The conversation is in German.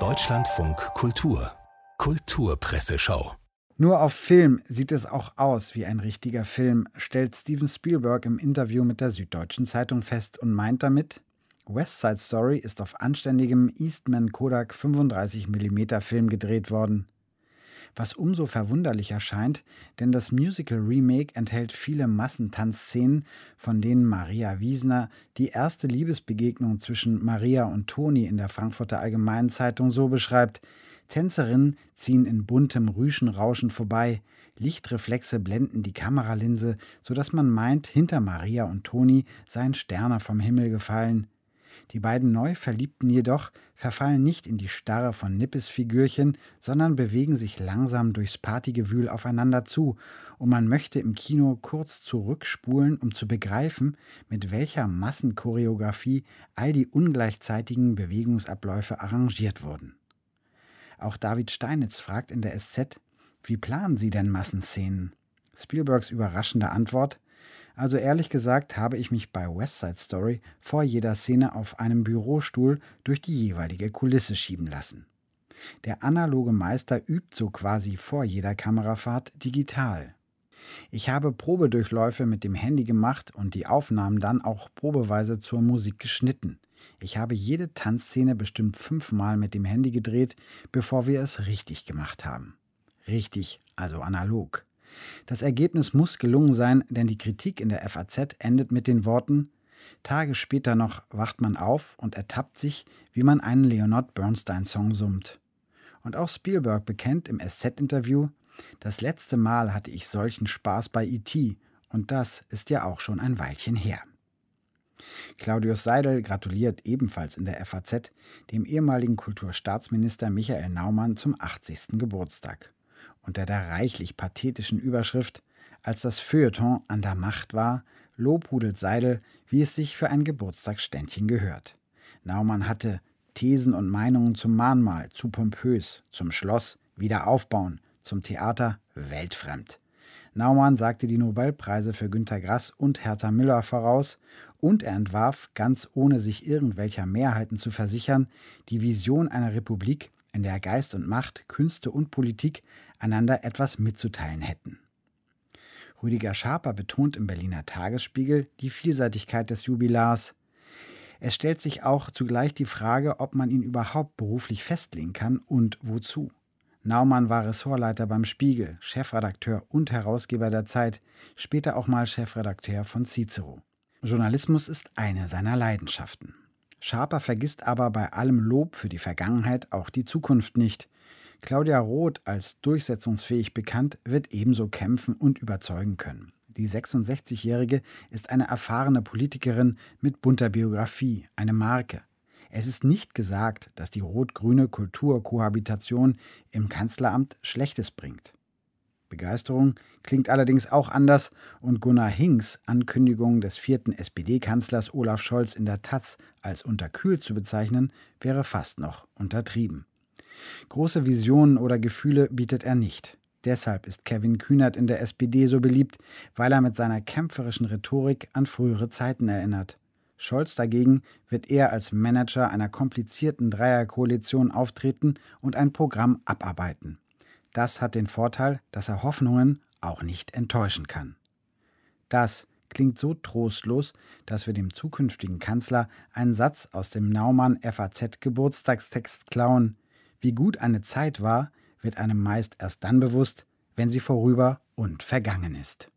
Deutschlandfunk Kultur Kulturpresseschau nur auf Film sieht es auch aus wie ein richtiger Film, stellt Steven Spielberg im Interview mit der Süddeutschen Zeitung fest und meint damit, West Side Story ist auf anständigem Eastman Kodak 35 mm Film gedreht worden. Was umso verwunderlicher scheint, denn das Musical Remake enthält viele Massentanzszenen, von denen Maria Wiesner die erste Liebesbegegnung zwischen Maria und Toni in der Frankfurter Allgemeinen Zeitung so beschreibt: Tänzerinnen ziehen in buntem Rüschenrauschen vorbei, Lichtreflexe blenden die Kameralinse, so dass man meint, hinter Maria und Toni seien Sterne vom Himmel gefallen. Die beiden Neuverliebten jedoch verfallen nicht in die Starre von Nippes-Figürchen, sondern bewegen sich langsam durchs Partygewühl aufeinander zu, und man möchte im Kino kurz zurückspulen, um zu begreifen, mit welcher Massenchoreografie all die ungleichzeitigen Bewegungsabläufe arrangiert wurden. Auch David Steinitz fragt in der SZ, wie planen Sie denn Massenszenen? Spielbergs überraschende Antwort, also ehrlich gesagt habe ich mich bei West Side Story vor jeder Szene auf einem Bürostuhl durch die jeweilige Kulisse schieben lassen. Der analoge Meister übt so quasi vor jeder Kamerafahrt digital. Ich habe Probedurchläufe mit dem Handy gemacht und die Aufnahmen dann auch probeweise zur Musik geschnitten. Ich habe jede Tanzszene bestimmt fünfmal mit dem Handy gedreht, bevor wir es richtig gemacht haben. Richtig, also analog. Das Ergebnis muss gelungen sein, denn die Kritik in der FAZ endet mit den Worten Tage später noch wacht man auf und ertappt sich, wie man einen Leonard Bernstein-Song summt. Und auch Spielberg bekennt im SZ-Interview, das letzte Mal hatte ich solchen Spaß bei E.T. und das ist ja auch schon ein Weilchen her. Claudius Seidel gratuliert ebenfalls in der FAZ dem ehemaligen Kulturstaatsminister Michael Naumann zum 80. Geburtstag unter der reichlich pathetischen Überschrift Als das Feuilleton an der Macht war, lobhudelt Seidel, wie es sich für ein Geburtstagsständchen gehört. Naumann hatte Thesen und Meinungen zum Mahnmal, zu pompös, zum Schloss, wieder aufbauen, zum Theater, weltfremd. Naumann sagte die Nobelpreise für Günter Grass und Hertha Müller voraus und er entwarf, ganz ohne sich irgendwelcher Mehrheiten zu versichern, die Vision einer Republik, in der Geist und Macht, Künste und Politik einander etwas mitzuteilen hätten. Rüdiger Schaper betont im Berliner Tagesspiegel die Vielseitigkeit des Jubilars. Es stellt sich auch zugleich die Frage, ob man ihn überhaupt beruflich festlegen kann und wozu. Naumann war Ressortleiter beim Spiegel, Chefredakteur und Herausgeber der Zeit, später auch mal Chefredakteur von Cicero. Journalismus ist eine seiner Leidenschaften. Schaper vergisst aber bei allem Lob für die Vergangenheit auch die Zukunft nicht. Claudia Roth als durchsetzungsfähig bekannt, wird ebenso kämpfen und überzeugen können. Die 66-Jährige ist eine erfahrene Politikerin mit bunter Biografie, eine Marke. Es ist nicht gesagt, dass die rot-grüne Kulturkohabitation im Kanzleramt Schlechtes bringt. Begeisterung klingt allerdings auch anders und Gunnar Hinks Ankündigung des vierten SPD-Kanzlers Olaf Scholz in der Taz als unterkühlt zu bezeichnen, wäre fast noch untertrieben. Große Visionen oder Gefühle bietet er nicht. Deshalb ist Kevin Kühnert in der SPD so beliebt, weil er mit seiner kämpferischen Rhetorik an frühere Zeiten erinnert. Scholz dagegen wird eher als Manager einer komplizierten Dreierkoalition auftreten und ein Programm abarbeiten. Das hat den Vorteil, dass er Hoffnungen auch nicht enttäuschen kann. Das klingt so trostlos, dass wir dem zukünftigen Kanzler einen Satz aus dem Naumann FAZ Geburtstagstext klauen. Wie gut eine Zeit war, wird einem meist erst dann bewusst, wenn sie vorüber und vergangen ist.